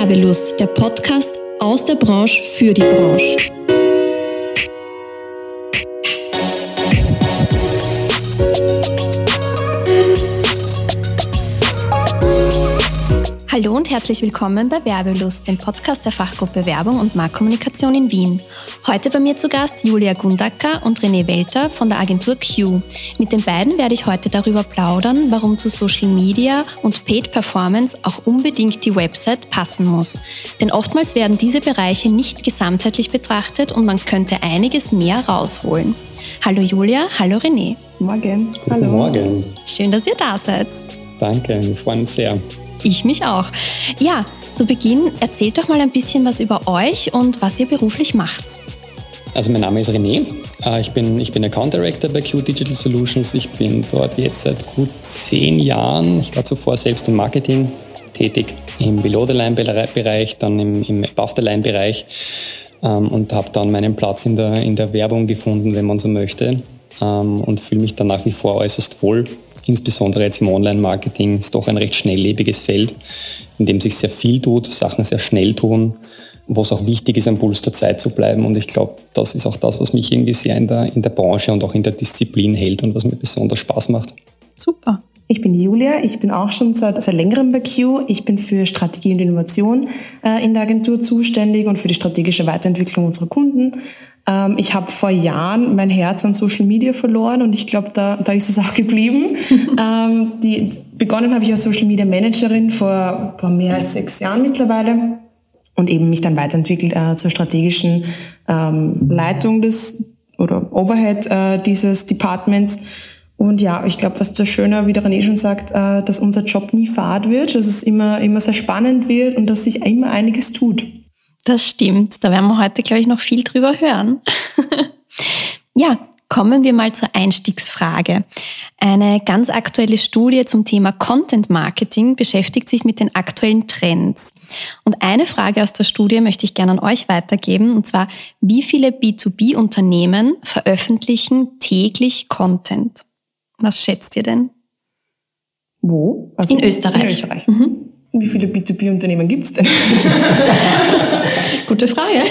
Werbelust, der Podcast aus der Branche für die Branche. Hallo und herzlich willkommen bei Werbelust, dem Podcast der Fachgruppe Werbung und Marktkommunikation in Wien. Heute bei mir zu Gast Julia Gundacker und René Welter von der Agentur Q. Mit den beiden werde ich heute darüber plaudern, warum zu Social Media und Paid Performance auch unbedingt die Website passen muss. Denn oftmals werden diese Bereiche nicht gesamtheitlich betrachtet und man könnte einiges mehr rausholen. Hallo Julia, hallo René. Morgen. Guten hallo. Morgen. Schön, dass ihr da seid. Danke, wir freuen uns sehr. Ich mich auch. Ja, zu Beginn erzählt doch mal ein bisschen was über euch und was ihr beruflich macht. Also mein Name ist René. Äh, ich bin, ich bin Account Director bei Q Digital Solutions. Ich bin dort jetzt seit gut zehn Jahren. Ich war zuvor selbst im Marketing tätig, im Below-the-Line-Bereich, dann im, im Above-the-Line-Bereich ähm, und habe dann meinen Platz in der, in der Werbung gefunden, wenn man so möchte. Ähm, und fühle mich dann nach wie vor äußerst wohl insbesondere jetzt im Online-Marketing ist doch ein recht schnelllebiges Feld, in dem sich sehr viel tut, Sachen sehr schnell tun, wo es auch wichtig ist, am Puls der Zeit zu bleiben. Und ich glaube, das ist auch das, was mich irgendwie sehr in der, in der Branche und auch in der Disziplin hält und was mir besonders Spaß macht. Super. Ich bin Julia, ich bin auch schon seit, seit längerem bei Q. Ich bin für Strategie und Innovation äh, in der Agentur zuständig und für die strategische Weiterentwicklung unserer Kunden. Ähm, ich habe vor Jahren mein Herz an Social Media verloren und ich glaube, da, da ist es auch geblieben. ähm, die, begonnen habe ich als Social Media Managerin vor, vor mehr als sechs Jahren mittlerweile und eben mich dann weiterentwickelt äh, zur strategischen ähm, Leitung des oder Overhead äh, dieses Departments. Und ja, ich glaube, was das Schöne, wie der René schon sagt, äh, dass unser Job nie fad wird, dass es immer, immer sehr spannend wird und dass sich immer einiges tut. Das stimmt. Da werden wir heute, glaube ich, noch viel drüber hören. ja, kommen wir mal zur Einstiegsfrage. Eine ganz aktuelle Studie zum Thema Content Marketing beschäftigt sich mit den aktuellen Trends. Und eine Frage aus der Studie möchte ich gerne an euch weitergeben, und zwar, wie viele B2B-Unternehmen veröffentlichen täglich Content? Was schätzt ihr denn? Wo? Also in Österreich. In Österreich. Mhm. Wie viele B2B-Unternehmen gibt es denn? Gute Frage.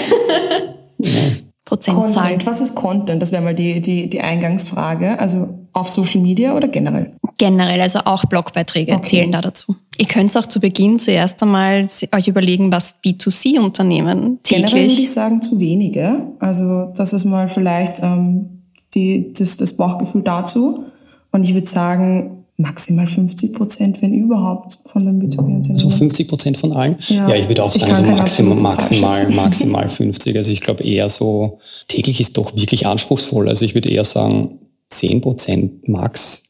Prozentzahl. Content. Was ist Content? Das wäre mal die, die, die Eingangsfrage. Also auf Social Media oder generell? Generell, also auch Blogbeiträge okay. zählen da dazu. Ihr könnt auch zu Beginn zuerst einmal euch überlegen, was B2C-Unternehmen täglich... Generell würde ich sagen, zu wenige. Also das ist mal vielleicht ähm, die, das, das Bauchgefühl dazu. Und ich würde sagen, maximal 50 Prozent, wenn überhaupt, von den B2B-Unternehmen. So 50 Prozent von allen? Ja, ja ich würde auch sagen, so maximal, maximal, maximal 50. Also ich glaube eher so, täglich ist doch wirklich anspruchsvoll. Also ich würde eher sagen 10 Prozent max,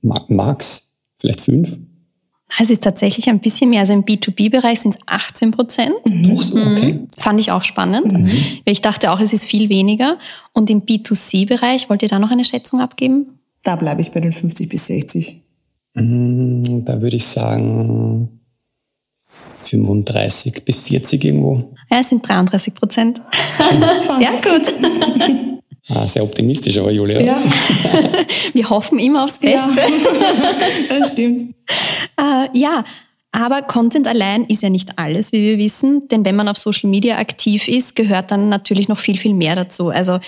max, vielleicht 5. Es ist tatsächlich ein bisschen mehr. Also im B2B-Bereich sind es 18 Prozent. Mhm. So, okay. Mhm. Fand ich auch spannend. Mhm. Ich dachte auch, es ist viel weniger. Und im B2C-Bereich, wollt ihr da noch eine Schätzung abgeben? Da bleibe ich bei den 50 bis 60. Mm, da würde ich sagen 35 bis 40 irgendwo. Ja, es sind 33 Prozent. Sehr gut. Ah, sehr optimistisch, aber Julia. Ja. Wir hoffen immer aufs Beste. Ja, das stimmt. Äh, ja, aber Content allein ist ja nicht alles, wie wir wissen. Denn wenn man auf Social Media aktiv ist, gehört dann natürlich noch viel, viel mehr dazu. Also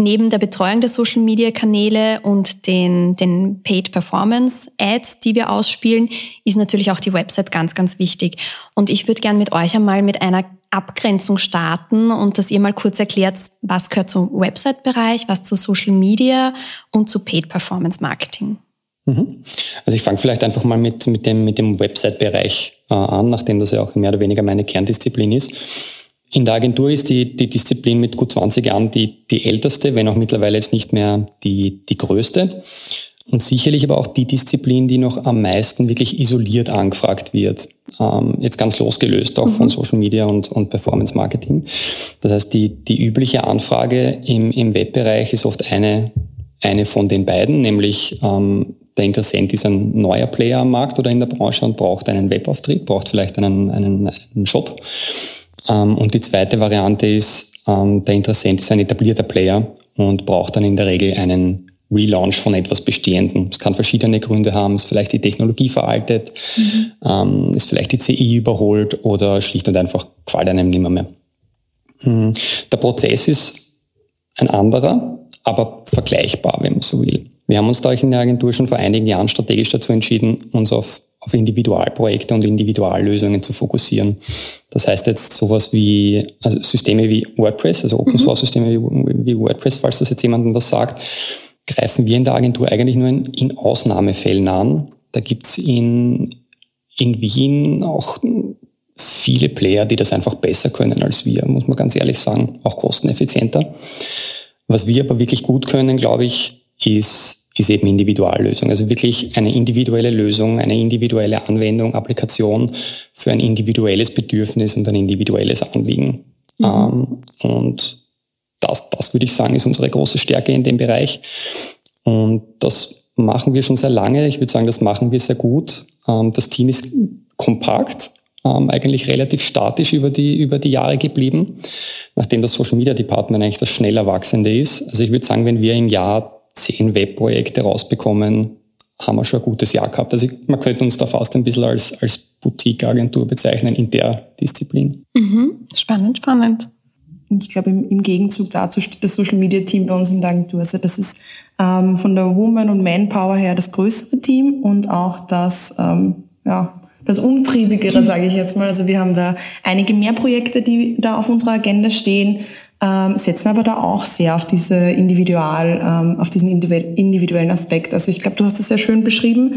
Neben der Betreuung der Social-Media-Kanäle und den, den Paid-Performance-Ads, die wir ausspielen, ist natürlich auch die Website ganz, ganz wichtig. Und ich würde gerne mit euch einmal mit einer Abgrenzung starten und dass ihr mal kurz erklärt, was gehört zum Website-Bereich, was zu Social Media und zu Paid-Performance-Marketing. Mhm. Also ich fange vielleicht einfach mal mit, mit dem, mit dem Website-Bereich äh, an, nachdem das ja auch mehr oder weniger meine Kerndisziplin ist. In der Agentur ist die, die Disziplin mit gut 20 Jahren die, die älteste, wenn auch mittlerweile jetzt nicht mehr die, die größte. Und sicherlich aber auch die Disziplin, die noch am meisten wirklich isoliert angefragt wird. Ähm, jetzt ganz losgelöst auch mhm. von Social Media und, und Performance Marketing. Das heißt, die, die übliche Anfrage im, im Webbereich ist oft eine, eine von den beiden, nämlich ähm, der Interessent ist ein neuer Player am Markt oder in der Branche und braucht einen Webauftritt, braucht vielleicht einen, einen, einen Shop und die zweite Variante ist, ähm, der Interessent ist ein etablierter Player und braucht dann in der Regel einen, Relaunch von etwas Bestehendem. Es kann verschiedene Gründe haben. Es ist vielleicht die Technologie veraltet, mhm. ähm, ist vielleicht die CI überholt oder schlicht und einfach gefällt einem nicht mehr. Mhm. Der Prozess ist ein anderer, aber vergleichbar, wenn man so will. Wir haben uns da in der Agentur schon vor einigen Jahren strategisch dazu entschieden, uns auf, auf Individualprojekte und Individuallösungen zu fokussieren. Das heißt jetzt sowas wie also Systeme wie WordPress, also Open Source Systeme wie, wie WordPress, falls das jetzt jemandem was sagt, greifen wir in der Agentur eigentlich nur in, in Ausnahmefällen an. Da gibt's in, in Wien auch viele Player, die das einfach besser können als wir, muss man ganz ehrlich sagen, auch kosteneffizienter. Was wir aber wirklich gut können, glaube ich, ist, ist eben Individuallösung. Also wirklich eine individuelle Lösung, eine individuelle Anwendung, Applikation für ein individuelles Bedürfnis und ein individuelles Anliegen. Mhm. Ähm, und das, das würde ich sagen, ist unsere große Stärke in dem Bereich. Und das machen wir schon sehr lange. Ich würde sagen, das machen wir sehr gut. Ähm, das Team ist kompakt, ähm, eigentlich relativ statisch über die, über die Jahre geblieben, nachdem das Social Media Department eigentlich das schneller wachsende ist. Also ich würde sagen, wenn wir im Jahr zehn Webprojekte rausbekommen, haben wir schon ein gutes Jahr gehabt. Also man könnte uns da fast ein bisschen als, als Boutique-Agentur bezeichnen in der Disziplin. Mhm. Spannend, spannend. Und ich glaube, im, im Gegenzug dazu steht das Social Media Team bei uns in der Agentur. Also das ist ähm, von der Woman- und Manpower her das größere Team und auch das, ähm, ja, das Umtriebigere, sage ich jetzt mal. Also wir haben da einige mehr Projekte, die da auf unserer Agenda stehen ähm, setzen aber da auch sehr auf diese individual, ähm, auf diesen individuellen Aspekt. Also ich glaube, du hast das sehr schön beschrieben.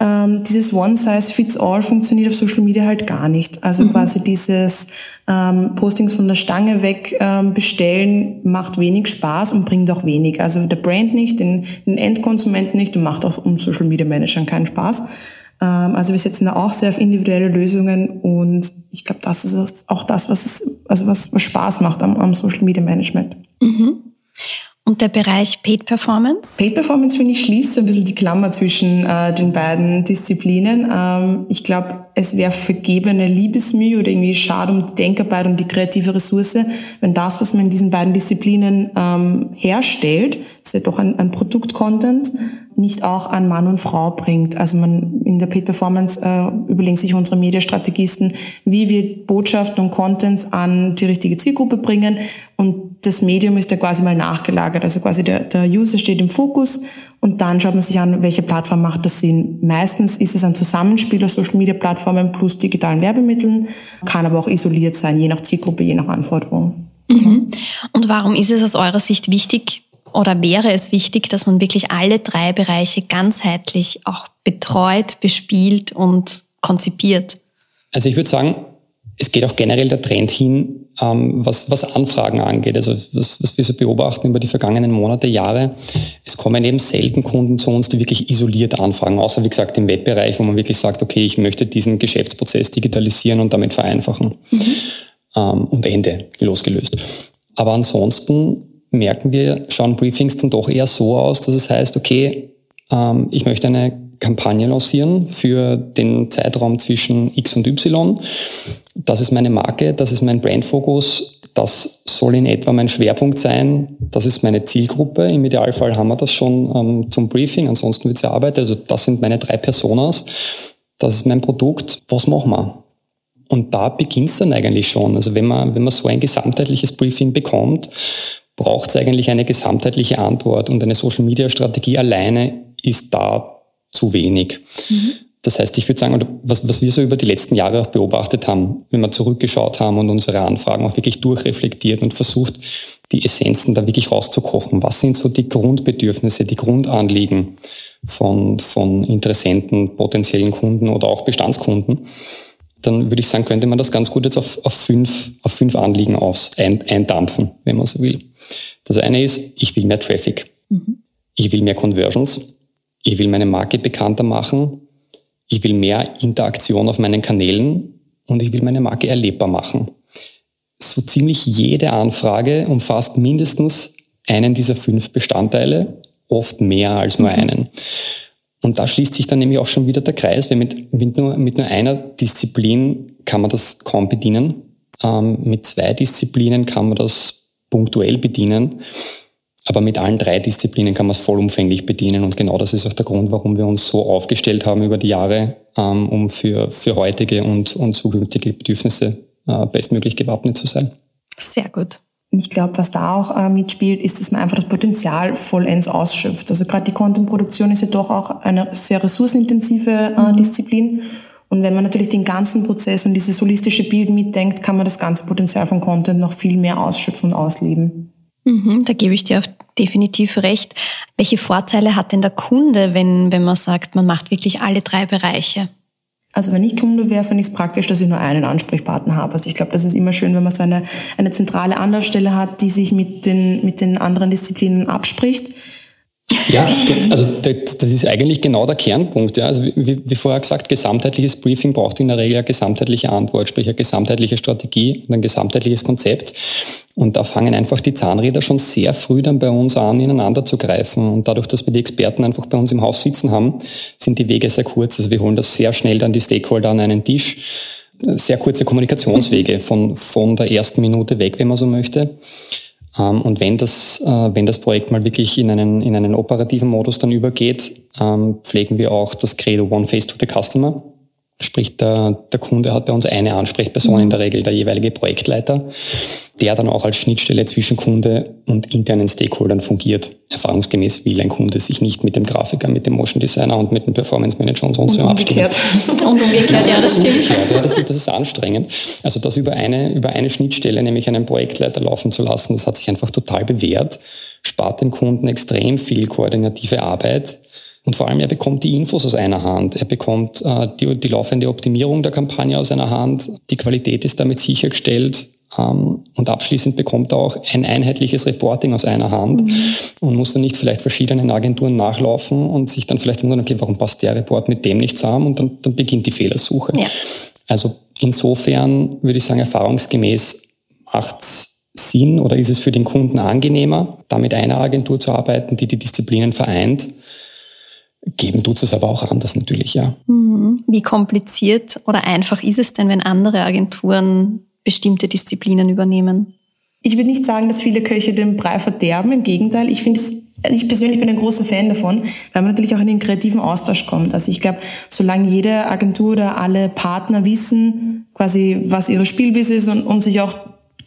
Ähm, dieses One Size Fits All funktioniert auf Social Media halt gar nicht. Also mhm. quasi dieses ähm, Postings von der Stange weg ähm, bestellen macht wenig Spaß und bringt auch wenig. Also der Brand nicht, den, den Endkonsumenten nicht und macht auch um Social Media Managern keinen Spaß. Ähm, also wir setzen da auch sehr auf individuelle Lösungen und ich glaube, das ist auch das, was, es, also was, was Spaß macht am, am Social Media Management. Mhm. Und der Bereich Paid Performance? Paid Performance, finde ich, schließt so ein bisschen die Klammer zwischen äh, den beiden Disziplinen. Ähm, ich glaube, es wäre vergebene Liebesmühe oder irgendwie schade um Denkarbeit und die kreative Ressource, wenn das, was man in diesen beiden Disziplinen ähm, herstellt, ist ja doch ein, ein Produkt-Content, nicht auch an Mann und Frau bringt. Also man in der Paid Performance äh, überlegen sich unsere Mediastrategisten, wie wir Botschaften und Contents an die richtige Zielgruppe bringen und das Medium ist ja quasi mal nachgelagert. Also quasi der, der User steht im Fokus und dann schaut man sich an, welche Plattform macht das Sinn. Meistens ist es ein Zusammenspiel aus Social Media Plattformen plus digitalen Werbemitteln, kann aber auch isoliert sein, je nach Zielgruppe, je nach Anforderung. Mhm. Und warum ist es aus eurer Sicht wichtig, oder wäre es wichtig, dass man wirklich alle drei Bereiche ganzheitlich auch betreut, bespielt und konzipiert? Also ich würde sagen, es geht auch generell der Trend hin, ähm, was, was Anfragen angeht. Also was, was wir so beobachten über die vergangenen Monate, Jahre. Es kommen eben selten Kunden zu uns, die wirklich isoliert anfragen, außer wie gesagt im Webbereich, wo man wirklich sagt, okay, ich möchte diesen Geschäftsprozess digitalisieren und damit vereinfachen. Mhm. Ähm, und Ende, losgelöst. Aber ansonsten merken wir, schauen Briefings dann doch eher so aus, dass es heißt, okay, ähm, ich möchte eine Kampagne lancieren für den Zeitraum zwischen X und Y. Das ist meine Marke, das ist mein Brandfokus, das soll in etwa mein Schwerpunkt sein, das ist meine Zielgruppe. Im Idealfall haben wir das schon ähm, zum Briefing, ansonsten wird es erarbeitet. Also das sind meine drei Personas, das ist mein Produkt. Was machen wir? Und da beginnt es dann eigentlich schon. Also wenn man, wenn man so ein gesamtheitliches Briefing bekommt, braucht es eigentlich eine gesamtheitliche Antwort und eine Social-Media-Strategie alleine ist da zu wenig. Mhm. Das heißt, ich würde sagen, was, was wir so über die letzten Jahre auch beobachtet haben, wenn wir zurückgeschaut haben und unsere Anfragen auch wirklich durchreflektiert und versucht, die Essenzen da wirklich rauszukochen. Was sind so die Grundbedürfnisse, die Grundanliegen von, von Interessenten, potenziellen Kunden oder auch Bestandskunden? Dann würde ich sagen, könnte man das ganz gut jetzt auf, auf, fünf, auf fünf Anliegen aus, ein, eindampfen, wenn man so will. Das eine ist, ich will mehr Traffic. Mhm. Ich will mehr Conversions. Ich will meine Marke bekannter machen. Ich will mehr Interaktion auf meinen Kanälen und ich will meine Marke erlebbar machen. So ziemlich jede Anfrage umfasst mindestens einen dieser fünf Bestandteile, oft mehr als nur mhm. einen. Und da schließt sich dann nämlich auch schon wieder der Kreis, weil mit, mit, nur, mit nur einer Disziplin kann man das kaum bedienen. Ähm, mit zwei Disziplinen kann man das punktuell bedienen. Aber mit allen drei Disziplinen kann man es vollumfänglich bedienen und genau das ist auch der Grund, warum wir uns so aufgestellt haben über die Jahre, ähm, um für, für heutige und, und zukünftige Bedürfnisse äh, bestmöglich gewappnet zu sein. Sehr gut. Und ich glaube, was da auch äh, mitspielt, ist, dass man einfach das Potenzial vollends ausschöpft. Also gerade die Content-Produktion ist ja doch auch eine sehr ressourcenintensive äh, mhm. Disziplin. Und wenn man natürlich den ganzen Prozess und dieses holistische Bild mitdenkt, kann man das ganze Potenzial von Content noch viel mehr ausschöpfen und ausleben. Mhm, da gebe ich dir auf definitiv recht. Welche Vorteile hat denn der Kunde, wenn, wenn man sagt, man macht wirklich alle drei Bereiche? Also wenn ich Kunde wäre, finde ich es praktisch, dass ich nur einen Ansprechpartner habe. Also ich glaube, das ist immer schön, wenn man so eine, eine zentrale Anlaufstelle hat, die sich mit den, mit den anderen Disziplinen abspricht. Ja, also das ist eigentlich genau der Kernpunkt. Ja. Also wie, wie vorher gesagt, gesamtheitliches Briefing braucht in der Regel eine gesamtheitliche Antwort, sprich eine gesamtheitliche Strategie und ein gesamtheitliches Konzept. Und da fangen einfach die Zahnräder schon sehr früh dann bei uns an, ineinander zu greifen. Und dadurch, dass wir die Experten einfach bei uns im Haus sitzen haben, sind die Wege sehr kurz. Also wir holen das sehr schnell dann die Stakeholder an einen Tisch. Sehr kurze Kommunikationswege von, von der ersten Minute weg, wenn man so möchte. Ähm, und wenn das, äh, wenn das Projekt mal wirklich in einen, in einen operativen Modus dann übergeht, ähm, pflegen wir auch das Credo One Face to the Customer. Sprich, der, der Kunde hat bei uns eine Ansprechperson, in der Regel der jeweilige Projektleiter, der dann auch als Schnittstelle zwischen Kunde und internen Stakeholdern fungiert. Erfahrungsgemäß will ein Kunde sich nicht mit dem Grafiker, mit dem Motion Designer und mit dem Performance Manager und sonst so abstimmen. und umgekehrt, ja, das stimmt. Ja, das, ist, das ist anstrengend. Also das über eine, über eine Schnittstelle, nämlich einen Projektleiter laufen zu lassen, das hat sich einfach total bewährt, spart dem Kunden extrem viel koordinative Arbeit und vor allem, er bekommt die Infos aus einer Hand. Er bekommt äh, die, die laufende Optimierung der Kampagne aus einer Hand. Die Qualität ist damit sichergestellt. Ähm, und abschließend bekommt er auch ein einheitliches Reporting aus einer Hand mhm. und muss dann nicht vielleicht verschiedenen Agenturen nachlaufen und sich dann vielleicht wundern, okay, warum passt der Report mit dem nicht zusammen? Und dann, dann beginnt die Fehlersuche. Ja. Also insofern würde ich sagen, erfahrungsgemäß macht Sinn oder ist es für den Kunden angenehmer, da mit einer Agentur zu arbeiten, die die Disziplinen vereint, Geben tut es aber auch anders natürlich, ja. Mhm. Wie kompliziert oder einfach ist es denn, wenn andere Agenturen bestimmte Disziplinen übernehmen? Ich würde nicht sagen, dass viele Köche den Brei verderben. Im Gegenteil, ich finde es ich persönlich bin ein großer Fan davon, weil man natürlich auch in den kreativen Austausch kommt. Also ich glaube, solange jede Agentur oder alle Partner wissen, quasi, was ihre Spielwiese ist und, und sich auch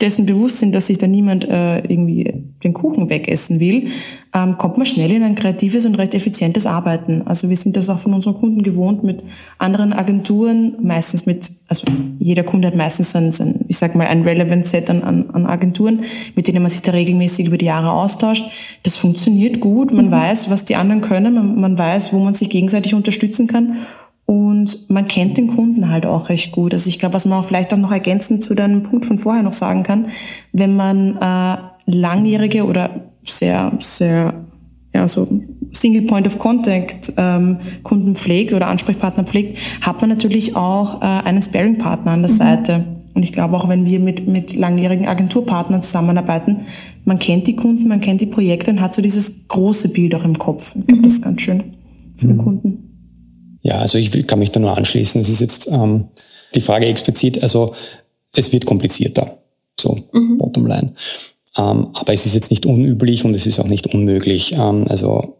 dessen bewusst sind, dass sich da niemand äh, irgendwie den Kuchen wegessen will, ähm, kommt man schnell in ein kreatives und recht effizientes Arbeiten. Also wir sind das auch von unseren Kunden gewohnt mit anderen Agenturen, meistens mit, also jeder Kunde hat meistens ein, ein ich sag mal, ein relevant Set an, an, an Agenturen, mit denen man sich da regelmäßig über die Jahre austauscht. Das funktioniert gut, man mhm. weiß, was die anderen können, man, man weiß, wo man sich gegenseitig unterstützen kann und man kennt den Kunden halt auch recht gut. Also ich glaube, was man auch vielleicht auch noch ergänzend zu deinem Punkt von vorher noch sagen kann, wenn man äh, langjährige oder sehr, sehr, ja, so Single Point of Contact ähm, Kunden pflegt oder Ansprechpartner pflegt, hat man natürlich auch äh, einen Sparing-Partner an der mhm. Seite. Und ich glaube auch, wenn wir mit, mit langjährigen Agenturpartnern zusammenarbeiten, man kennt die Kunden, man kennt die Projekte und hat so dieses große Bild auch im Kopf. Ich glaube, mhm. das ist ganz schön für mhm. den Kunden. Ja, also ich kann mich da nur anschließen. Das ist jetzt ähm, die Frage explizit. Also es wird komplizierter, so mhm. bottom line. Ähm, aber es ist jetzt nicht unüblich und es ist auch nicht unmöglich. Ähm, also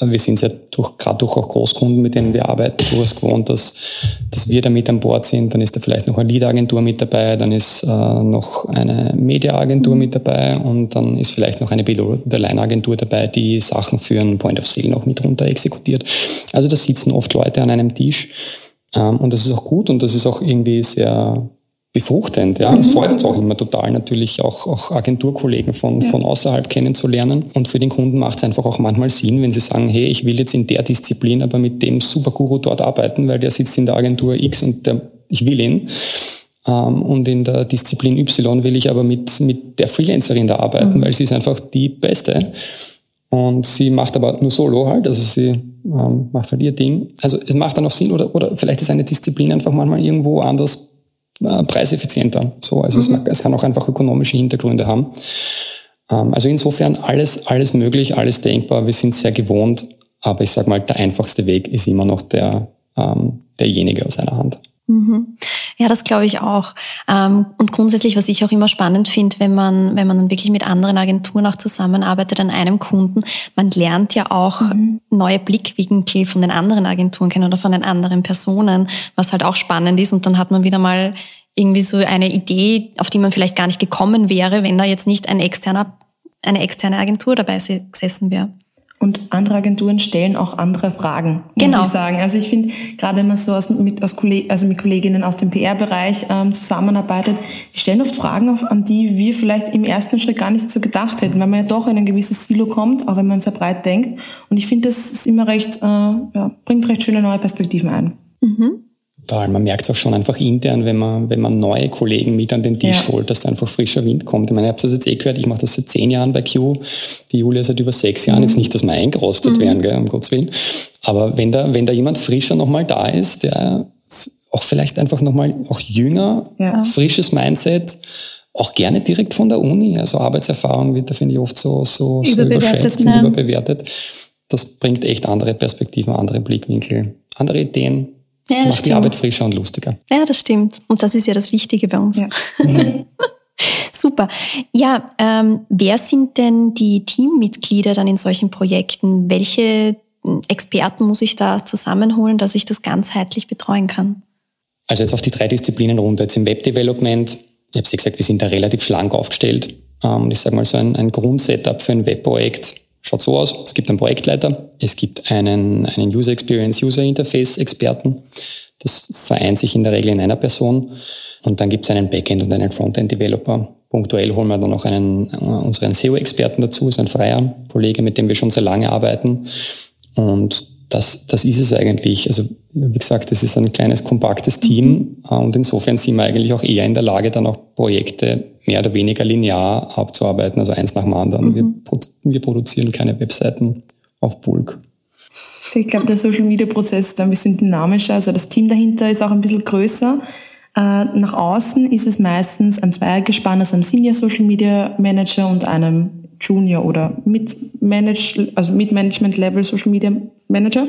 wir sind ja durch, gerade durch auch Großkunden, mit denen wir arbeiten, durchaus gewohnt, dass, dass wir da mit an Bord sind. Dann ist da vielleicht noch eine Lead-Agentur mit dabei, dann ist äh, noch eine Media-Agentur mit dabei und dann ist vielleicht noch eine Below-the-Line-Agentur dabei, die Sachen für einen Point of Sale noch mit runter exekutiert. Also da sitzen oft Leute an einem Tisch ähm, und das ist auch gut und das ist auch irgendwie sehr befruchtend. Ja. Mhm. Es freut uns auch immer total, natürlich auch, auch Agenturkollegen von, ja. von außerhalb kennenzulernen. Und für den Kunden macht es einfach auch manchmal Sinn, wenn sie sagen, hey, ich will jetzt in der Disziplin aber mit dem Superguru dort arbeiten, weil der sitzt in der Agentur X und der, ich will ihn. Ähm, und in der Disziplin Y will ich aber mit, mit der Freelancerin da arbeiten, mhm. weil sie ist einfach die Beste. Und sie macht aber nur Solo halt, also sie ähm, macht halt ihr Ding. Also es macht dann auch Sinn, oder, oder vielleicht ist eine Disziplin einfach manchmal irgendwo anders preiseffizienter. So, also mhm. es, es, kann auch einfach ökonomische Hintergründe haben. Ähm, also insofern alles, alles möglich, alles denkbar. Wir sind sehr gewohnt, aber ich sage mal, der einfachste Weg ist immer noch der, ähm, derjenige aus einer Hand. Mhm. Ja, das glaube ich auch. Ähm, und grundsätzlich, was ich auch immer spannend finde, wenn man, wenn man dann wirklich mit anderen Agenturen auch zusammenarbeitet an einem Kunden, man lernt ja auch mhm. neue Blickwinkel von den anderen Agenturen kennen oder von den anderen Personen, was halt auch spannend ist. Und dann hat man wieder mal irgendwie so eine Idee, auf die man vielleicht gar nicht gekommen wäre, wenn da jetzt nicht ein externer, eine externe Agentur dabei gesessen wäre. Und andere Agenturen stellen auch andere Fragen, muss genau. ich sagen. Also ich finde, gerade wenn man so aus, mit, aus Kolleg also mit Kolleginnen aus dem PR-Bereich ähm, zusammenarbeitet, die stellen oft Fragen, auf, an die wir vielleicht im ersten Schritt gar nicht so gedacht hätten, weil man ja doch in ein gewisses Silo kommt, auch wenn man sehr breit denkt. Und ich finde, das ist immer recht, äh, ja, bringt recht schöne neue Perspektiven ein. Mhm total. Man merkt es auch schon einfach intern, wenn man, wenn man neue Kollegen mit an den Tisch ja. holt, dass da einfach frischer Wind kommt. Ich meine, ihr habt das jetzt eh gehört, ich mache das seit zehn Jahren bei Q, die Julia seit über sechs Jahren. Mhm. Jetzt nicht, dass wir eingerostet mhm. werden, gell, um Gottes Willen. Aber wenn da, wenn da jemand frischer nochmal da ist, der auch vielleicht einfach nochmal auch jünger, ja. frisches Mindset, auch gerne direkt von der Uni. Also Arbeitserfahrung wird da, finde ich, oft so, so, so überschätzt und überbewertet. Das bringt echt andere Perspektiven, andere Blickwinkel, andere Ideen, ja, macht stimmt. die Arbeit frischer und lustiger. Ja, das stimmt. Und das ist ja das Wichtige bei uns. Ja. Super. Ja, ähm, wer sind denn die Teammitglieder dann in solchen Projekten? Welche Experten muss ich da zusammenholen, dass ich das ganzheitlich betreuen kann? Also jetzt auf die drei Disziplinen runter. Jetzt im Webdevelopment, ich habe es gesagt, wir sind da relativ schlank aufgestellt. Ähm, ich sage mal so ein, ein Grundsetup für ein Webprojekt schaut so aus. Es gibt einen Projektleiter, es gibt einen, einen User Experience, User Interface Experten. Das vereint sich in der Regel in einer Person. Und dann gibt es einen Backend und einen Frontend Developer. Punktuell holen wir dann noch einen, äh, unseren SEO-Experten dazu, ist ein freier Kollege, mit dem wir schon sehr lange arbeiten. Und das, das ist es eigentlich. Also wie gesagt, das ist ein kleines, kompaktes Team mhm. und insofern sind wir eigentlich auch eher in der Lage, dann auch Projekte mehr oder weniger linear abzuarbeiten, also eins nach dem anderen. Mhm. Wir, wir produzieren keine Webseiten auf Bulk. Ich glaube, der Social Media Prozess ist ein bisschen dynamischer. Also das Team dahinter ist auch ein bisschen größer. Äh, nach außen ist es meistens ein Zweiergespann aus einem Senior Social Media Manager und einem Junior oder mit Manage, also mit Management Level Social Media Manager.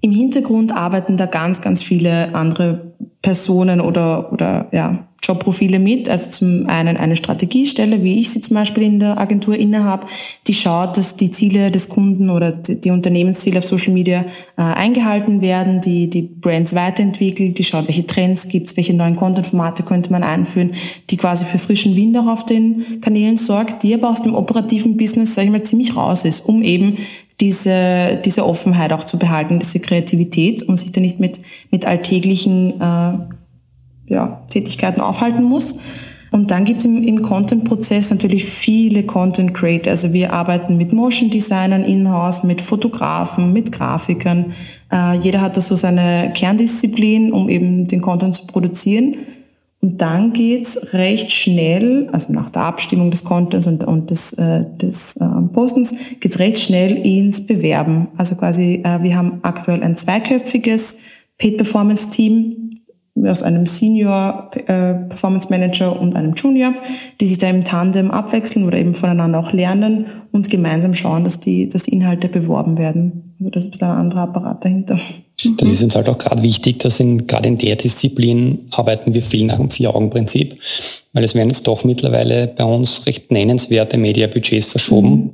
Im Hintergrund arbeiten da ganz, ganz viele andere Personen oder, oder ja, Jobprofile mit. Also zum einen eine Strategiestelle, wie ich sie zum Beispiel in der Agentur innehabe, die schaut, dass die Ziele des Kunden oder die Unternehmensziele auf Social Media äh, eingehalten werden, die die Brands weiterentwickelt, die schaut, welche Trends gibt's, welche neuen Content-Formate könnte man einführen, die quasi für frischen Wind auch auf den Kanälen sorgt, die aber aus dem operativen Business, sage ich mal, ziemlich raus ist, um eben diese, diese Offenheit auch zu behalten, diese Kreativität und sich da nicht mit, mit alltäglichen äh, ja, Tätigkeiten aufhalten muss. Und dann gibt es im, im Content-Prozess natürlich viele Content Creator. Also wir arbeiten mit Motion Designern in-house, mit Fotografen, mit Grafikern. Äh, jeder hat da so seine Kerndisziplin, um eben den Content zu produzieren. Und dann geht's recht schnell, also nach der Abstimmung des Contents und, und des, äh, des äh, Postens, geht's recht schnell ins Bewerben. Also quasi, äh, wir haben aktuell ein zweiköpfiges Paid Performance Team, aus einem Senior äh, Performance Manager und einem Junior, die sich da im Tandem abwechseln oder eben voneinander auch lernen und gemeinsam schauen, dass die, dass die Inhalte beworben werden. Also das ist ein anderer Apparat dahinter. Das ist uns halt auch gerade wichtig, dass in, gerade in der Disziplin arbeiten wir viel nach dem Vier-Augen-Prinzip, weil es werden jetzt doch mittlerweile bei uns recht nennenswerte Mediabudgets verschoben. Mhm.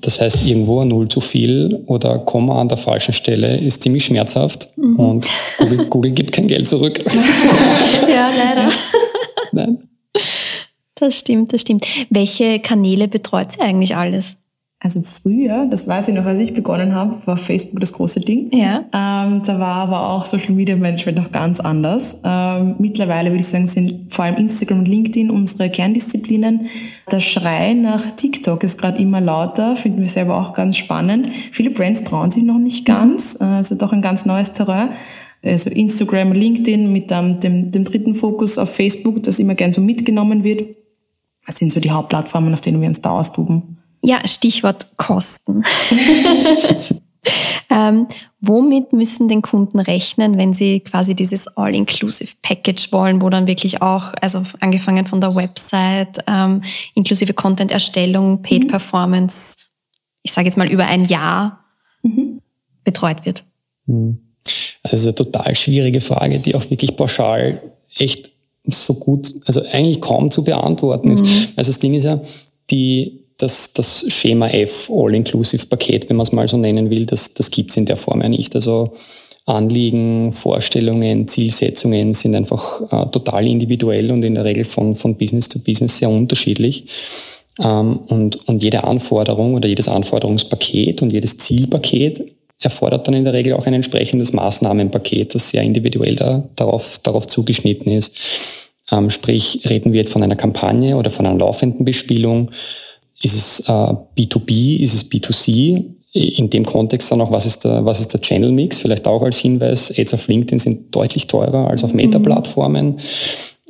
Das heißt, irgendwo ein Null zu viel oder Komma an der falschen Stelle ist ziemlich schmerzhaft mhm. und Google, Google gibt kein Geld zurück. ja, leider. Nein. Das stimmt, das stimmt. Welche Kanäle betreut sie eigentlich alles? Also früher, das weiß ich noch, als ich begonnen habe, war Facebook das große Ding. Ja. Ähm, da war aber auch Social Media Management noch ganz anders. Ähm, mittlerweile würde ich sagen, sind vor allem Instagram und LinkedIn unsere Kerndisziplinen. Der Schrei nach TikTok ist gerade immer lauter, finden wir selber auch ganz spannend. Viele Brands trauen sich noch nicht ganz, äh, also doch ein ganz neues Terrain. Also Instagram, LinkedIn mit ähm, dem, dem dritten Fokus auf Facebook, das immer gern so mitgenommen wird. Das sind so die Hauptplattformen, auf denen wir uns da austoben. Ja, Stichwort Kosten. ähm, womit müssen den Kunden rechnen, wenn sie quasi dieses All-Inclusive Package wollen, wo dann wirklich auch, also angefangen von der Website, ähm, inklusive Content-Erstellung, Paid mhm. Performance, ich sage jetzt mal über ein Jahr mhm. betreut wird? Mhm. Also eine total schwierige Frage, die auch wirklich pauschal echt so gut, also eigentlich kaum zu beantworten ist. Mhm. Also das Ding ist ja, die, das, das Schema F All-Inclusive-Paket, wenn man es mal so nennen will, das, das gibt es in der Form ja nicht. Also Anliegen, Vorstellungen, Zielsetzungen sind einfach äh, total individuell und in der Regel von, von Business zu Business sehr unterschiedlich. Ähm, und, und jede Anforderung oder jedes Anforderungspaket und jedes Zielpaket erfordert dann in der Regel auch ein entsprechendes Maßnahmenpaket, das sehr individuell da, darauf, darauf zugeschnitten ist. Ähm, sprich, reden wir jetzt von einer Kampagne oder von einer laufenden Bespielung? Ist es äh, B2B? Ist es B2C? In dem Kontext dann auch, was ist der, was ist der Channel Mix? Vielleicht auch als Hinweis, Ads auf LinkedIn sind deutlich teurer als auf mhm. Meta-Plattformen.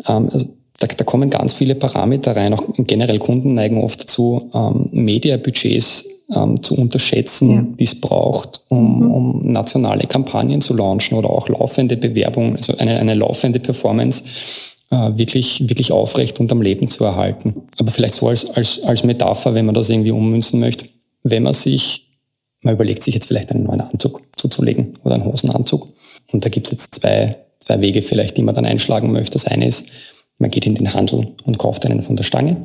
Ähm, also da, da kommen ganz viele Parameter rein. Auch generell Kunden neigen oft dazu, ähm, Media-Budgets ähm, zu unterschätzen, ja. die es braucht, um, mhm. um nationale Kampagnen zu launchen oder auch laufende Bewerbungen, also eine, eine laufende Performance äh, wirklich, wirklich aufrecht und am Leben zu erhalten. Aber vielleicht so als, als, als Metapher, wenn man das irgendwie ummünzen möchte, wenn man sich, man überlegt sich jetzt vielleicht einen neuen Anzug zuzulegen oder einen Hosenanzug. Und da gibt es jetzt zwei, zwei Wege vielleicht, die man dann einschlagen möchte. Das eine ist, man geht in den Handel und kauft einen von der Stange.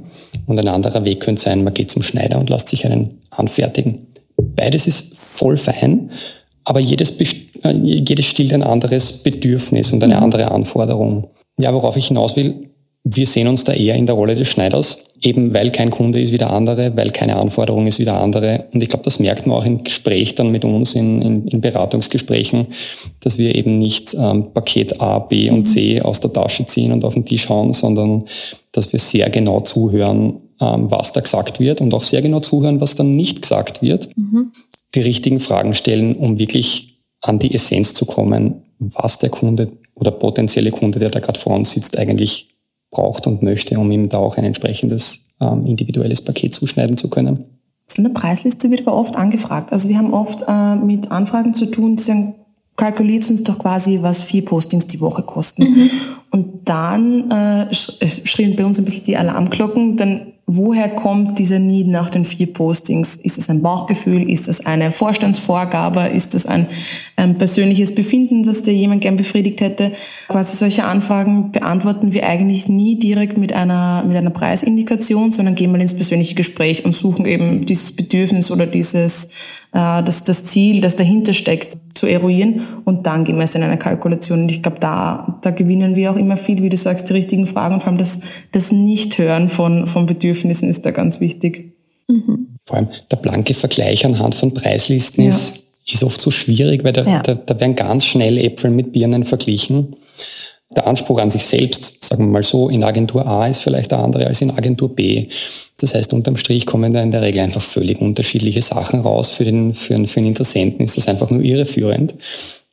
Und ein anderer Weg könnte sein, man geht zum Schneider und lässt sich einen anfertigen. Beides ist voll fein, aber jedes, äh, jedes stillt ein anderes Bedürfnis und eine mhm. andere Anforderung. Ja, worauf ich hinaus will, wir sehen uns da eher in der Rolle des Schneiders, eben weil kein Kunde ist wie der andere, weil keine Anforderung ist wie der andere. Und ich glaube, das merkt man auch im Gespräch dann mit uns, in, in, in Beratungsgesprächen, dass wir eben nicht ähm, Paket A, B und C aus der Tasche ziehen und auf den Tisch hauen, sondern dass wir sehr genau zuhören, ähm, was da gesagt wird und auch sehr genau zuhören, was dann nicht gesagt wird. Mhm. Die richtigen Fragen stellen, um wirklich an die Essenz zu kommen, was der Kunde oder potenzielle Kunde, der da gerade vor uns sitzt, eigentlich braucht und möchte, um ihm da auch ein entsprechendes ähm, individuelles Paket zuschneiden zu können. So eine Preisliste wird aber oft angefragt. Also wir haben oft äh, mit Anfragen zu tun, die sagen, kalkuliert uns doch quasi, was vier Postings die Woche kosten. Mhm. Und dann äh, schrien bei uns ein bisschen die Alarmglocken, dann woher kommt dieser Need nach den vier Postings? Ist es ein Bauchgefühl? Ist es eine Vorstandsvorgabe? Ist es ein, ein persönliches Befinden, das dir jemand gern befriedigt hätte? Quasi solche Anfragen beantworten wir eigentlich nie direkt mit einer, mit einer Preisindikation, sondern gehen mal ins persönliche Gespräch und suchen eben dieses Bedürfnis oder dieses, äh, das, das Ziel, das dahinter steckt, zu eruieren und dann gehen wir es in eine Kalkulation. Und ich glaube, da, da gewinnen wir auch immer viel, wie du sagst, die richtigen Fragen und vor allem das, das Nicht-Hören von, von Bedürfnissen ist da ganz wichtig. Mhm. Vor allem der blanke Vergleich anhand von Preislisten ja. ist, ist oft so schwierig, weil da, ja. da, da werden ganz schnell Äpfel mit Birnen verglichen der Anspruch an sich selbst, sagen wir mal so, in Agentur A ist vielleicht der andere als in Agentur B. Das heißt, unterm Strich kommen da in der Regel einfach völlig unterschiedliche Sachen raus. Für den, für einen, für einen Interessenten ist das einfach nur irreführend.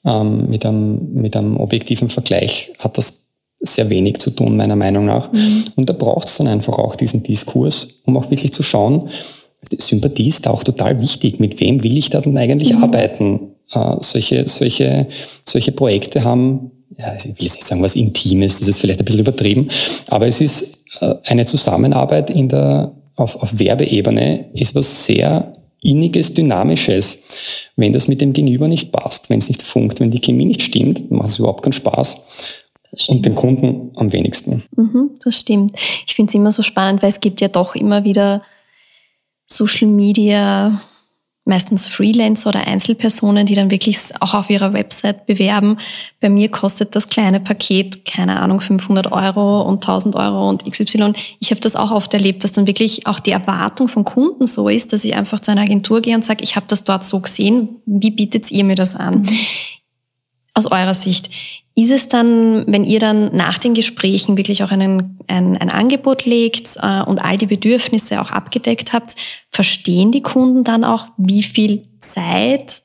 Ähm, mit, einem, mit einem objektiven Vergleich hat das sehr wenig zu tun, meiner Meinung nach. Mhm. Und da braucht es dann einfach auch diesen Diskurs, um auch wirklich zu schauen, Sympathie ist da auch total wichtig. Mit wem will ich da denn eigentlich mhm. arbeiten? Äh, solche, solche, solche Projekte haben ja, ich will jetzt nicht sagen, was Intimes, das ist vielleicht ein bisschen übertrieben, aber es ist äh, eine Zusammenarbeit in der, auf, auf Werbeebene ist was sehr inniges, dynamisches. Wenn das mit dem Gegenüber nicht passt, wenn es nicht funkt, wenn die Chemie nicht stimmt, macht es überhaupt keinen Spaß. Und dem Kunden am wenigsten. Mhm, das stimmt. Ich finde es immer so spannend, weil es gibt ja doch immer wieder Social Media meistens Freelancer oder Einzelpersonen, die dann wirklich auch auf ihrer Website bewerben. Bei mir kostet das kleine Paket, keine Ahnung, 500 Euro und 1000 Euro und XY. Ich habe das auch oft erlebt, dass dann wirklich auch die Erwartung von Kunden so ist, dass ich einfach zu einer Agentur gehe und sage, ich habe das dort so gesehen, wie bietet ihr mir das an? Mhm. Aus eurer Sicht. Ist es dann, wenn ihr dann nach den Gesprächen wirklich auch einen, ein, ein Angebot legt äh, und all die Bedürfnisse auch abgedeckt habt, verstehen die Kunden dann auch, wie viel Zeit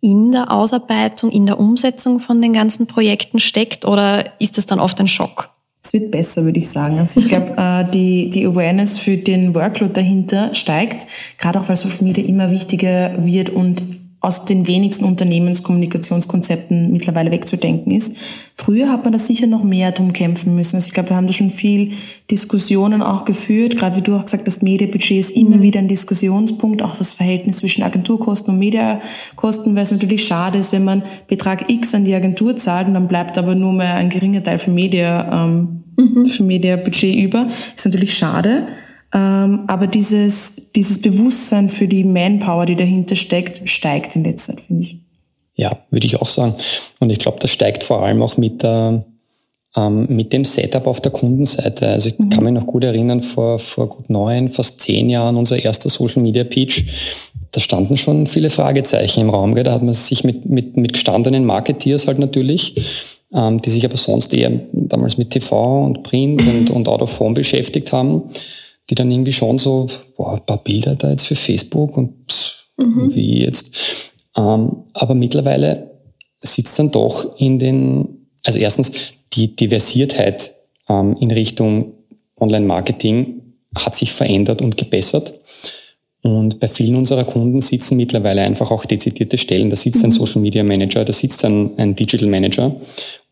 in der Ausarbeitung, in der Umsetzung von den ganzen Projekten steckt oder ist das dann oft ein Schock? Es wird besser, würde ich sagen. Also ich glaube, äh, die, die Awareness für den Workload dahinter steigt, gerade auch weil Social Media immer wichtiger wird und aus den wenigsten Unternehmenskommunikationskonzepten mittlerweile wegzudenken ist. Früher hat man da sicher noch mehr drum kämpfen müssen. Also ich glaube, wir haben da schon viel Diskussionen auch geführt. Gerade wie du auch gesagt hast, Medienbudget ist immer mhm. wieder ein Diskussionspunkt, auch das Verhältnis zwischen Agenturkosten und Mediakosten, weil es natürlich schade ist, wenn man Betrag X an die Agentur zahlt und dann bleibt aber nur mehr ein geringer Teil für Media, ähm, mhm. für Mediabudget über. Ist natürlich schade. Ähm, aber dieses, dieses Bewusstsein für die Manpower, die dahinter steckt, steigt in letzter Zeit, finde ich. Ja, würde ich auch sagen. Und ich glaube, das steigt vor allem auch mit, äh, ähm, mit dem Setup auf der Kundenseite. Also ich mhm. kann mich noch gut erinnern, vor, vor gut neun, fast zehn Jahren, unser erster Social Media Pitch, da standen schon viele Fragezeichen im Raum. Gell? Da hat man sich mit, mit, mit gestandenen Marketeers halt natürlich, ähm, die sich aber sonst eher damals mit TV und Print und, und Out of Form beschäftigt haben die dann irgendwie schon so, boah, ein paar Bilder da jetzt für Facebook und pss, mhm. wie jetzt. Ähm, aber mittlerweile sitzt dann doch in den, also erstens die Diversiertheit ähm, in Richtung Online-Marketing hat sich verändert und gebessert. Und bei vielen unserer Kunden sitzen mittlerweile einfach auch dezidierte Stellen. Da sitzt mhm. ein Social Media Manager, da sitzt ein, ein Digital Manager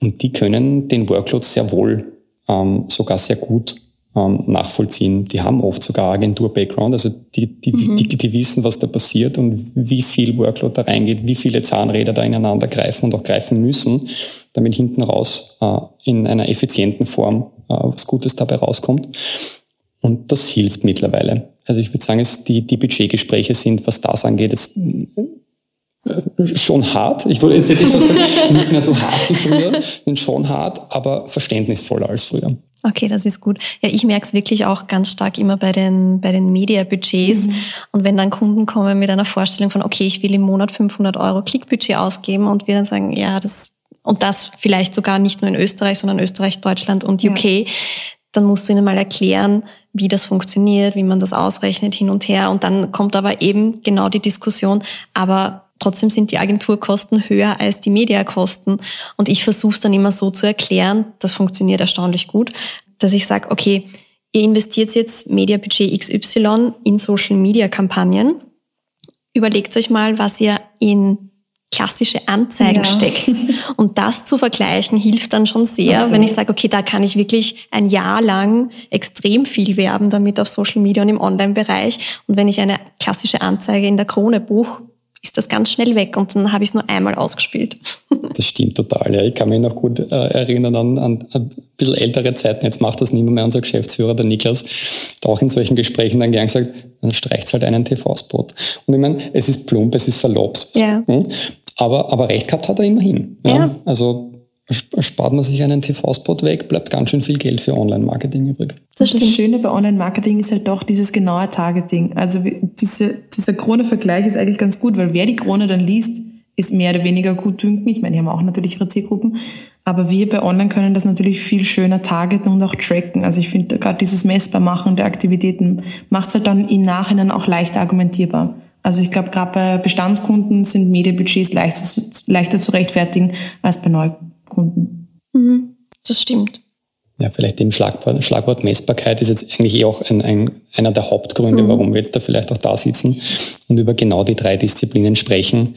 und die können den Workload sehr wohl ähm, sogar sehr gut ähm, nachvollziehen. Die haben oft sogar Agentur-Background, also die, die, mhm. die, die, wissen, was da passiert und wie viel Workload da reingeht, wie viele Zahnräder da ineinander greifen und auch greifen müssen, damit hinten raus äh, in einer effizienten Form äh, was Gutes dabei rauskommt. Und das hilft mittlerweile. Also ich würde sagen, es, die, die Budgetgespräche sind, was das angeht, jetzt äh, schon hart. Ich würde jetzt nicht mehr so hart wie früher, sind schon hart, aber verständnisvoller als früher. Okay, das ist gut. Ja, ich merke es wirklich auch ganz stark immer bei den, bei den Media-Budgets. Mhm. Und wenn dann Kunden kommen mit einer Vorstellung von, okay, ich will im Monat 500 Euro Klickbudget ausgeben und wir dann sagen, ja, das, und das vielleicht sogar nicht nur in Österreich, sondern Österreich, Deutschland und UK, ja. dann musst du ihnen mal erklären, wie das funktioniert, wie man das ausrechnet hin und her. Und dann kommt aber eben genau die Diskussion, aber Trotzdem sind die Agenturkosten höher als die Mediakosten. Und ich versuche es dann immer so zu erklären, das funktioniert erstaunlich gut, dass ich sage, okay, ihr investiert jetzt Mediabudget XY in Social-Media-Kampagnen. Überlegt euch mal, was ihr in klassische Anzeigen ja. steckt. Und das zu vergleichen hilft dann schon sehr, Absolut. wenn ich sage, okay, da kann ich wirklich ein Jahr lang extrem viel werben damit auf Social Media und im Online-Bereich. Und wenn ich eine klassische Anzeige in der Krone buche, ist das ganz schnell weg und dann habe ich es nur einmal ausgespielt. Das stimmt total. Ja. Ich kann mich noch gut äh, erinnern an, an ein bisschen ältere Zeiten. Jetzt macht das niemand mehr unser Geschäftsführer, der Niklas. Da auch in solchen Gesprächen dann gern gesagt, dann streicht halt einen TV-Spot. Und ich meine, es ist plump, es ist salopp. Ja. Hm? Aber, aber recht gehabt hat er immerhin. Ja? ja. Also spart man sich einen TV-Spot weg, bleibt ganz schön viel Geld für Online-Marketing übrig. Das, das Schöne bei Online-Marketing ist halt doch dieses genaue Targeting. Also diese, dieser Krone-Vergleich ist eigentlich ganz gut, weil wer die Krone dann liest, ist mehr oder weniger gut dünkt mich. Ich meine, die haben auch natürlich ihre Zielgruppen. Aber wir bei Online können das natürlich viel schöner targeten und auch tracken. Also ich finde gerade dieses Messbarmachen der Aktivitäten macht es halt dann im Nachhinein auch leichter argumentierbar. Also ich glaube, gerade bei Bestandskunden sind Medienbudgets leichter, leichter zu rechtfertigen als bei Neukunden. Kunden. Mhm, das stimmt. Ja, vielleicht dem Schlagwort, Schlagwort Messbarkeit ist jetzt eigentlich eh auch ein, ein, einer der Hauptgründe, mhm. warum wir jetzt da vielleicht auch da sitzen und über genau die drei Disziplinen sprechen.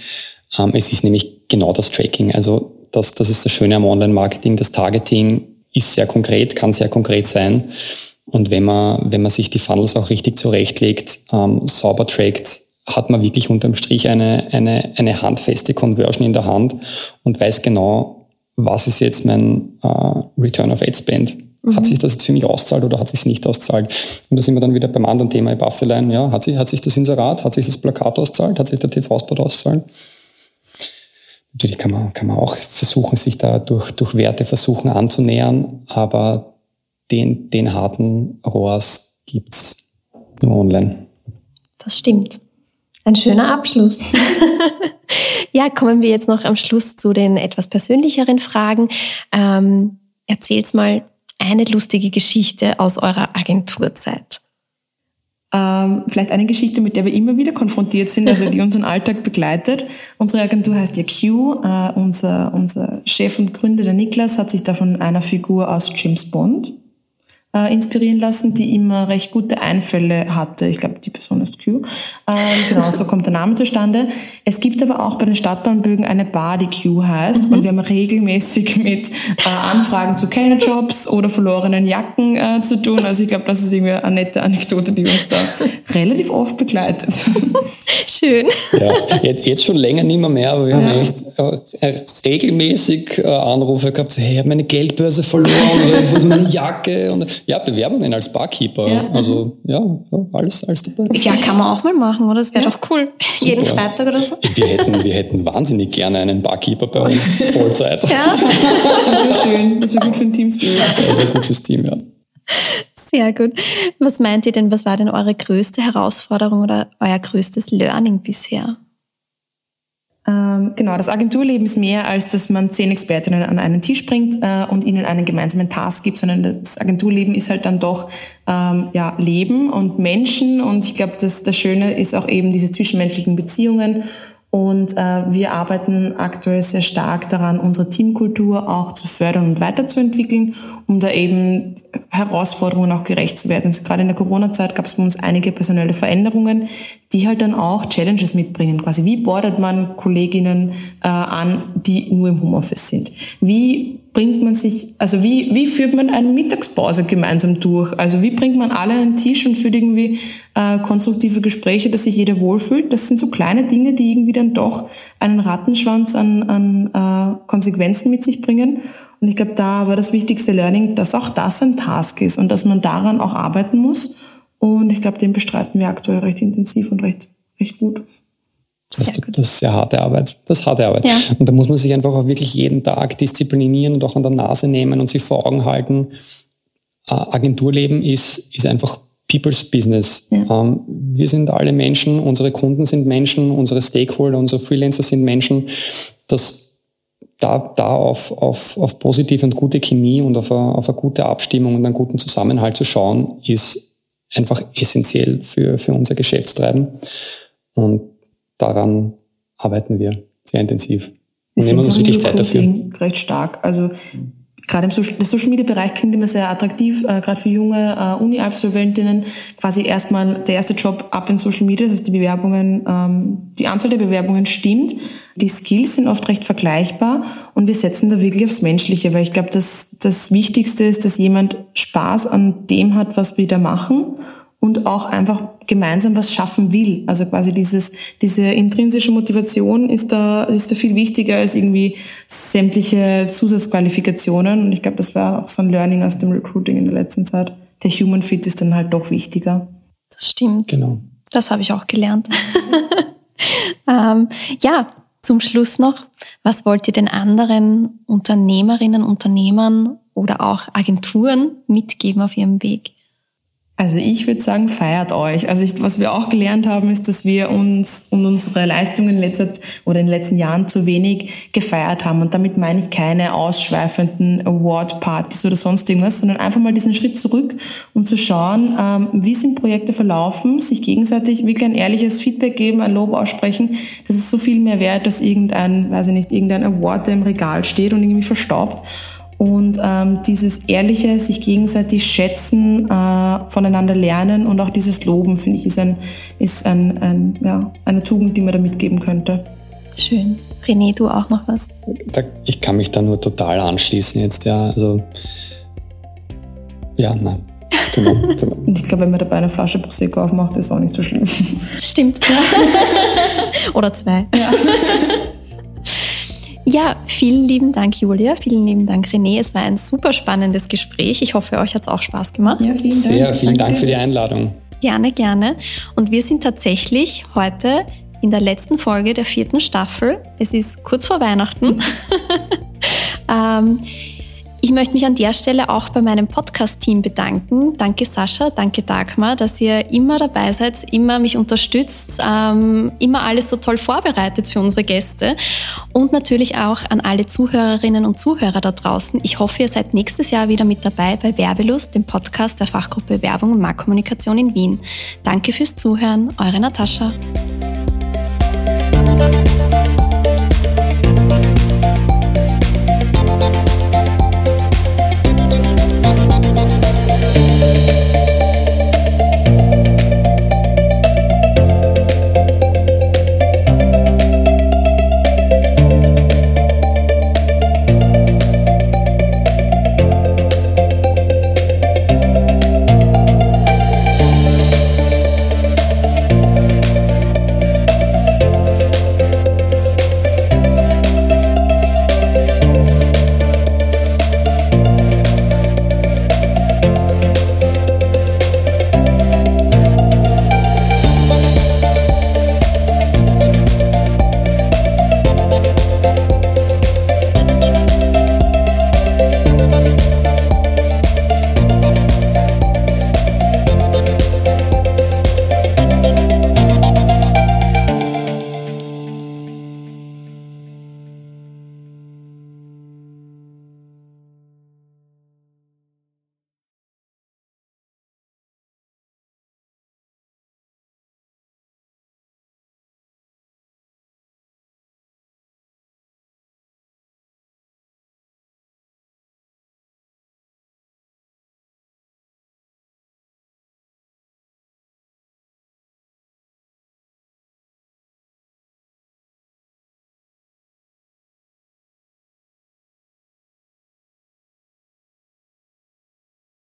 Ähm, es ist nämlich genau das Tracking. Also das, das ist das Schöne am Online-Marketing. Das Targeting ist sehr konkret, kann sehr konkret sein. Und wenn man, wenn man sich die Funnels auch richtig zurechtlegt, ähm, sauber trackt, hat man wirklich unterm Strich eine, eine, eine handfeste Conversion in der Hand und weiß genau, was ist jetzt mein äh, Return of Ad Spend? Mhm. Hat sich das jetzt für mich auszahlt oder hat sich es nicht auszahlt? Und da sind wir dann wieder beim anderen Thema above the line. Ja, hat sich, hat sich das Inserat, hat sich das Plakat auszahlt, hat sich der TV-Spot auszahlt? Natürlich kann man, kann man auch versuchen, sich da durch, durch Werte versuchen anzunähern, aber den, den harten ROAS gibt's nur online. Das stimmt. Ein schöner Abschluss. ja, kommen wir jetzt noch am Schluss zu den etwas persönlicheren Fragen. Ähm, erzähl's mal eine lustige Geschichte aus eurer Agenturzeit. Ähm, vielleicht eine Geschichte, mit der wir immer wieder konfrontiert sind, also die unseren Alltag begleitet. Unsere Agentur heißt ja Q. Äh, unser, unser Chef und Gründer, der Niklas, hat sich da von einer Figur aus James Bond äh, inspirieren lassen, die immer recht gute Einfälle hatte. Ich glaube, die Person ist Q. Ähm, genau, so kommt der Name zustande. Es gibt aber auch bei den Stadtbahnbögen eine Bar, die Q heißt. Mhm. Und wir haben regelmäßig mit äh, Anfragen zu Kellnerjobs oder verlorenen Jacken äh, zu tun. Also ich glaube, das ist irgendwie eine nette Anekdote, die uns da relativ oft begleitet. Schön. Ja, jetzt schon länger nicht mehr, mehr aber wir haben ja. echt äh, regelmäßig äh, Anrufe gehabt, so, hey, ich habe meine Geldbörse verloren oder wo ist meine Jacke? Und ja, Bewerbungen als Barkeeper. Ja. Also ja, alles, alles dabei. Ja, kann man auch mal machen, oder? Das wäre ja. doch cool. Super. Jeden Freitag oder so. Wir hätten, wir hätten wahnsinnig gerne einen Barkeeper bei uns Vollzeit. Ja. Das wäre schön. Das wäre gut für ein Teamspirit. Das wäre gut fürs Team, ja. Sehr gut. Was meint ihr denn, was war denn eure größte Herausforderung oder euer größtes Learning bisher? Ähm, genau, das Agenturleben ist mehr, als dass man zehn Expertinnen an einen Tisch bringt äh, und ihnen einen gemeinsamen Task gibt, sondern das Agenturleben ist halt dann doch ähm, ja, Leben und Menschen. Und ich glaube, das, das Schöne ist auch eben diese zwischenmenschlichen Beziehungen und äh, wir arbeiten aktuell sehr stark daran, unsere Teamkultur auch zu fördern und weiterzuentwickeln, um da eben Herausforderungen auch gerecht zu werden. Also gerade in der Corona-Zeit gab es bei uns einige personelle Veränderungen, die halt dann auch Challenges mitbringen. Quasi, wie bordet man Kolleginnen äh, an, die nur im Homeoffice sind? Wie bringt man sich, also wie, wie führt man eine Mittagspause gemeinsam durch? Also wie bringt man alle an den Tisch und führt irgendwie äh, konstruktive Gespräche, dass sich jeder wohlfühlt? Das sind so kleine Dinge, die irgendwie dann doch einen Rattenschwanz an, an äh, Konsequenzen mit sich bringen. Und ich glaube, da war das wichtigste Learning, dass auch das ein Task ist und dass man daran auch arbeiten muss. Und ich glaube, den bestreiten wir aktuell recht intensiv und recht, recht gut. Das, das, ist sehr harte Arbeit. Das ist harte Arbeit. Ja. Und da muss man sich einfach auch wirklich jeden Tag disziplinieren und auch an der Nase nehmen und sich vor Augen halten. Äh, Agenturleben ist, ist einfach People's Business. Ja. Ähm, wir sind alle Menschen, unsere Kunden sind Menschen, unsere Stakeholder, unsere Freelancer sind Menschen. Das, da, da auf, auf, auf positive und gute Chemie und auf eine, auf eine gute Abstimmung und einen guten Zusammenhalt zu schauen, ist einfach essentiell für, für unser Geschäftstreiben. Und daran arbeiten wir sehr intensiv. Und nehmen uns wirklich Zeit dafür. Recht stark. Also gerade im Social, Social Media Bereich klingt immer sehr attraktiv, äh, gerade für junge äh, Uni-Absolventinnen. Quasi erstmal der erste Job ab in Social Media, das heißt die Bewerbungen, ähm, die Anzahl der Bewerbungen stimmt, die Skills sind oft recht vergleichbar und wir setzen da wirklich aufs Menschliche, weil ich glaube, dass das Wichtigste ist, dass jemand Spaß an dem hat, was wir da machen und auch einfach gemeinsam was schaffen will. Also quasi dieses, diese intrinsische Motivation ist da, ist da viel wichtiger als irgendwie sämtliche Zusatzqualifikationen. Und ich glaube, das war auch so ein Learning aus dem Recruiting in der letzten Zeit. Der Human Fit ist dann halt doch wichtiger. Das stimmt. Genau. Das habe ich auch gelernt. ähm, ja, zum Schluss noch, was wollt ihr den anderen Unternehmerinnen, Unternehmern oder auch Agenturen mitgeben auf ihrem Weg? Also ich würde sagen, feiert euch. Also ich, was wir auch gelernt haben, ist, dass wir uns und unsere Leistungen in letzter oder in den letzten Jahren zu wenig gefeiert haben. Und damit meine ich keine ausschweifenden Award-Partys oder sonst irgendwas, sondern einfach mal diesen Schritt zurück, um zu schauen, ähm, wie sind Projekte verlaufen, sich gegenseitig wirklich ein ehrliches Feedback geben, ein Lob aussprechen. Das ist so viel mehr wert, als irgendein, weiß ich nicht, irgendein Award, der im Regal steht und irgendwie verstaubt. Und ähm, dieses ehrliche, sich gegenseitig schätzen, äh, voneinander lernen und auch dieses Loben, finde ich, ist, ein, ist ein, ein, ja, eine Tugend, die man da mitgeben könnte. Schön. René, du auch noch was? Ich kann mich da nur total anschließen jetzt, ja. Also, ja, nein. Das können wir, können wir. Und ich glaube, wenn man dabei eine Flasche Prosecco aufmacht, ist es auch nicht so schlimm. Stimmt. Oder zwei. Ja. Ja, vielen lieben Dank, Julia. Vielen lieben Dank, René. Es war ein super spannendes Gespräch. Ich hoffe, euch hat es auch Spaß gemacht. Ja, vielen Dank. Sehr, vielen Dank, Dank für die Einladung. Gerne, gerne. Und wir sind tatsächlich heute in der letzten Folge der vierten Staffel. Es ist kurz vor Weihnachten. ähm, ich möchte mich an der Stelle auch bei meinem Podcast-Team bedanken. Danke Sascha, danke Dagmar, dass ihr immer dabei seid, immer mich unterstützt, ähm, immer alles so toll vorbereitet für unsere Gäste. Und natürlich auch an alle Zuhörerinnen und Zuhörer da draußen. Ich hoffe, ihr seid nächstes Jahr wieder mit dabei bei Werbelust, dem Podcast der Fachgruppe Werbung und Marktkommunikation in Wien. Danke fürs Zuhören, eure Natascha.